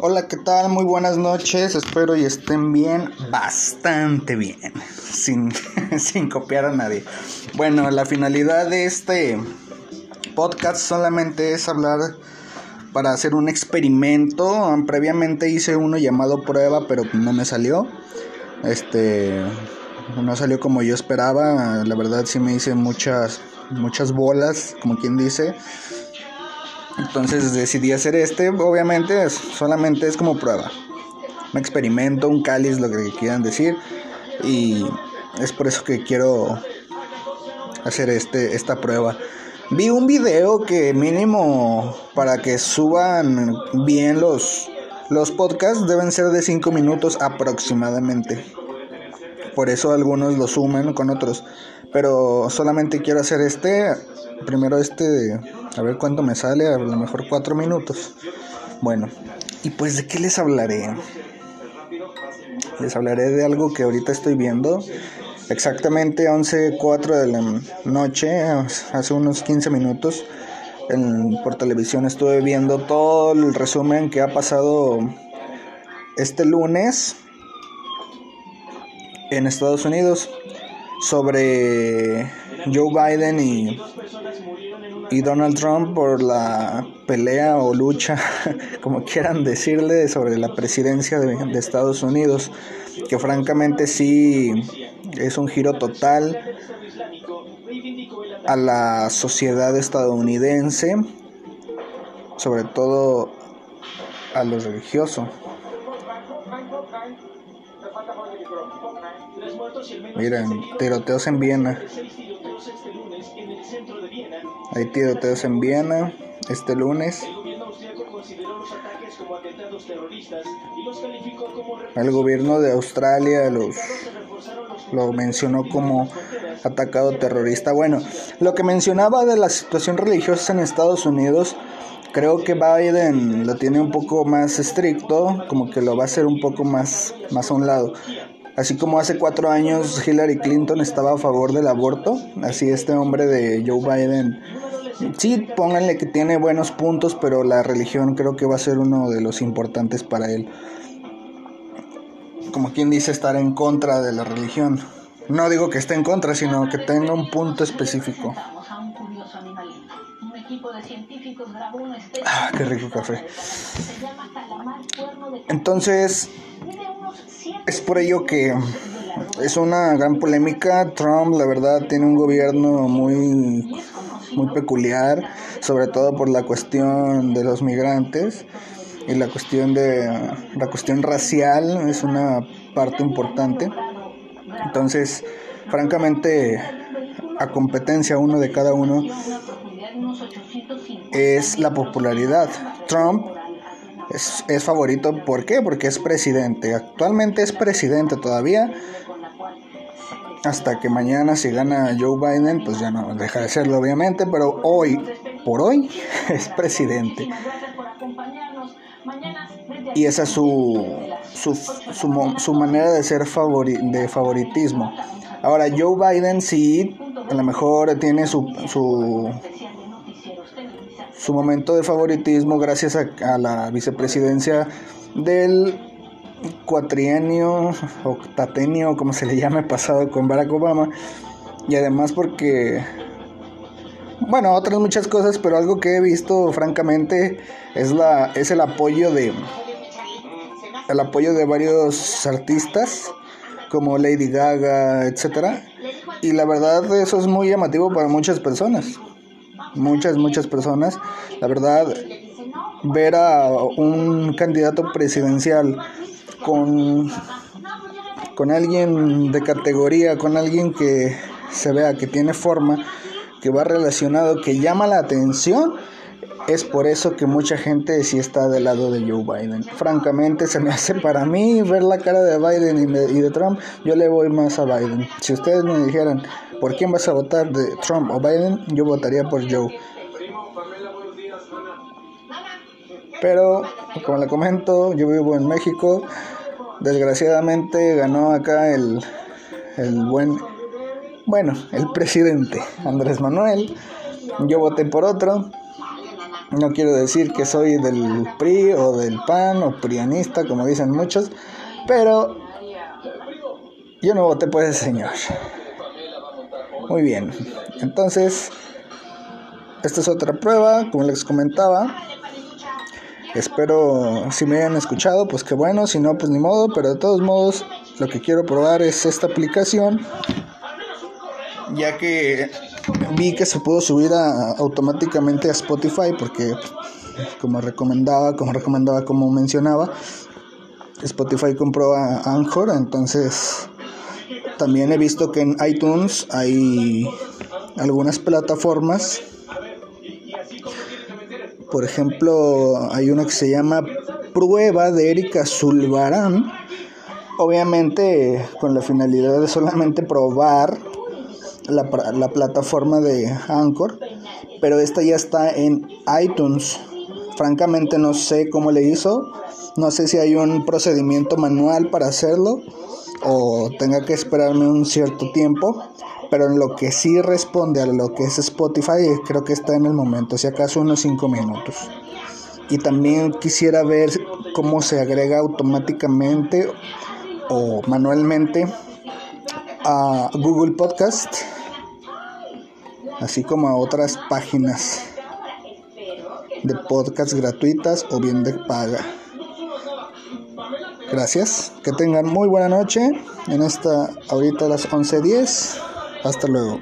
Hola, ¿qué tal? Muy buenas noches. Espero y estén bien, bastante bien, sin, sin copiar a nadie. Bueno, la finalidad de este podcast solamente es hablar para hacer un experimento. Previamente hice uno llamado prueba, pero no me salió. Este no salió como yo esperaba. La verdad sí me hice muchas muchas bolas, como quien dice. Entonces decidí hacer este, obviamente solamente es como prueba. Un experimento, un cáliz, lo que quieran decir. Y es por eso que quiero hacer este, esta prueba. Vi un video que mínimo para que suban bien los, los podcasts deben ser de 5 minutos aproximadamente. Por eso algunos lo sumen con otros. Pero solamente quiero hacer este. Primero este a ver cuánto me sale, a lo mejor cuatro minutos. Bueno, y pues de qué les hablaré. Les hablaré de algo que ahorita estoy viendo. Exactamente 11.04 de la noche, hace unos 15 minutos, por televisión estuve viendo todo el resumen que ha pasado este lunes en Estados Unidos sobre Joe Biden y y Donald Trump por la pelea o lucha, como quieran decirle, sobre la presidencia de, Estados Unidos, que francamente sí es un giro total a la sociedad estadounidense, sobre todo a los religiosos. Miren, tiroteos en Viena. Hay tiroteos en Viena este lunes. El gobierno de Australia los lo mencionó como atacado terrorista. Bueno, lo que mencionaba de la situación religiosa en Estados Unidos, creo que Biden lo tiene un poco más estricto, como que lo va a hacer un poco más, más a un lado. Así como hace cuatro años Hillary Clinton estaba a favor del aborto, así este hombre de Joe Biden, sí, pónganle que tiene buenos puntos, pero la religión creo que va a ser uno de los importantes para él. Como quien dice estar en contra de la religión. No digo que esté en contra, sino que tenga un punto específico. Ah, qué rico café. Entonces, es por ello que es una gran polémica. Trump, la verdad, tiene un gobierno muy, muy peculiar, sobre todo por la cuestión de los migrantes y la cuestión de la cuestión racial es una parte importante. Entonces, francamente, a competencia uno de cada uno es la popularidad. Trump es, es favorito, ¿por qué? Porque es presidente. Actualmente es presidente todavía. Hasta que mañana si gana Joe Biden, pues ya no deja de serlo obviamente, pero hoy, por hoy, es presidente. Y esa es su, su, su, su manera de ser de favoritismo. Ahora, Joe Biden sí, a lo mejor tiene su, su su momento de favoritismo gracias a, la vicepresidencia del cuatrienio o tatenio, como se le llame, pasado con Barack Obama. Y además porque, bueno, otras muchas cosas, pero algo que he visto francamente es, la, es el apoyo de, el apoyo de varios artistas como Lady Gaga, etcétera. Y la verdad eso es muy llamativo para muchas personas muchas, muchas personas. La verdad, ver a un candidato presidencial con, con alguien de categoría, con alguien que se vea que tiene forma, que va relacionado, que llama la atención, es por eso que mucha gente sí está del lado de Joe Biden. Francamente, se me hace para mí ver la cara de Biden y de Trump, yo le voy más a Biden. Si ustedes me dijeran, ¿por quién vas a votar de Trump o Biden? Yo votaría por Joe. Pero, como le comento, yo vivo en México. Desgraciadamente ganó acá el, el buen, bueno, el presidente Andrés Manuel. Yo voté por otro. No quiero decir que soy del PRI o del PAN o prianista, como dicen muchos, pero yo no voté por ese señor. Muy bien, entonces, esta es otra prueba, como les comentaba. Espero si me hayan escuchado, pues que bueno, si no, pues ni modo, pero de todos modos, lo que quiero probar es esta aplicación, ya que vi que se pudo subir automáticamente a Spotify porque como recomendaba, como recomendaba, como mencionaba, Spotify compró a Anchor, entonces también he visto que en iTunes hay algunas plataformas. Por ejemplo, hay una que se llama Prueba de Erika Zulbarán. Obviamente con la finalidad de solamente probar la, la plataforma de Anchor, pero esta ya está en iTunes. Francamente no sé cómo le hizo, no sé si hay un procedimiento manual para hacerlo o tenga que esperarme un cierto tiempo, pero en lo que sí responde a lo que es Spotify creo que está en el momento, si acaso unos 5 minutos. Y también quisiera ver cómo se agrega automáticamente o manualmente a Google Podcast así como a otras páginas de podcast gratuitas o bien de paga. Gracias, que tengan muy buena noche en esta ahorita a las 11:10. Hasta luego.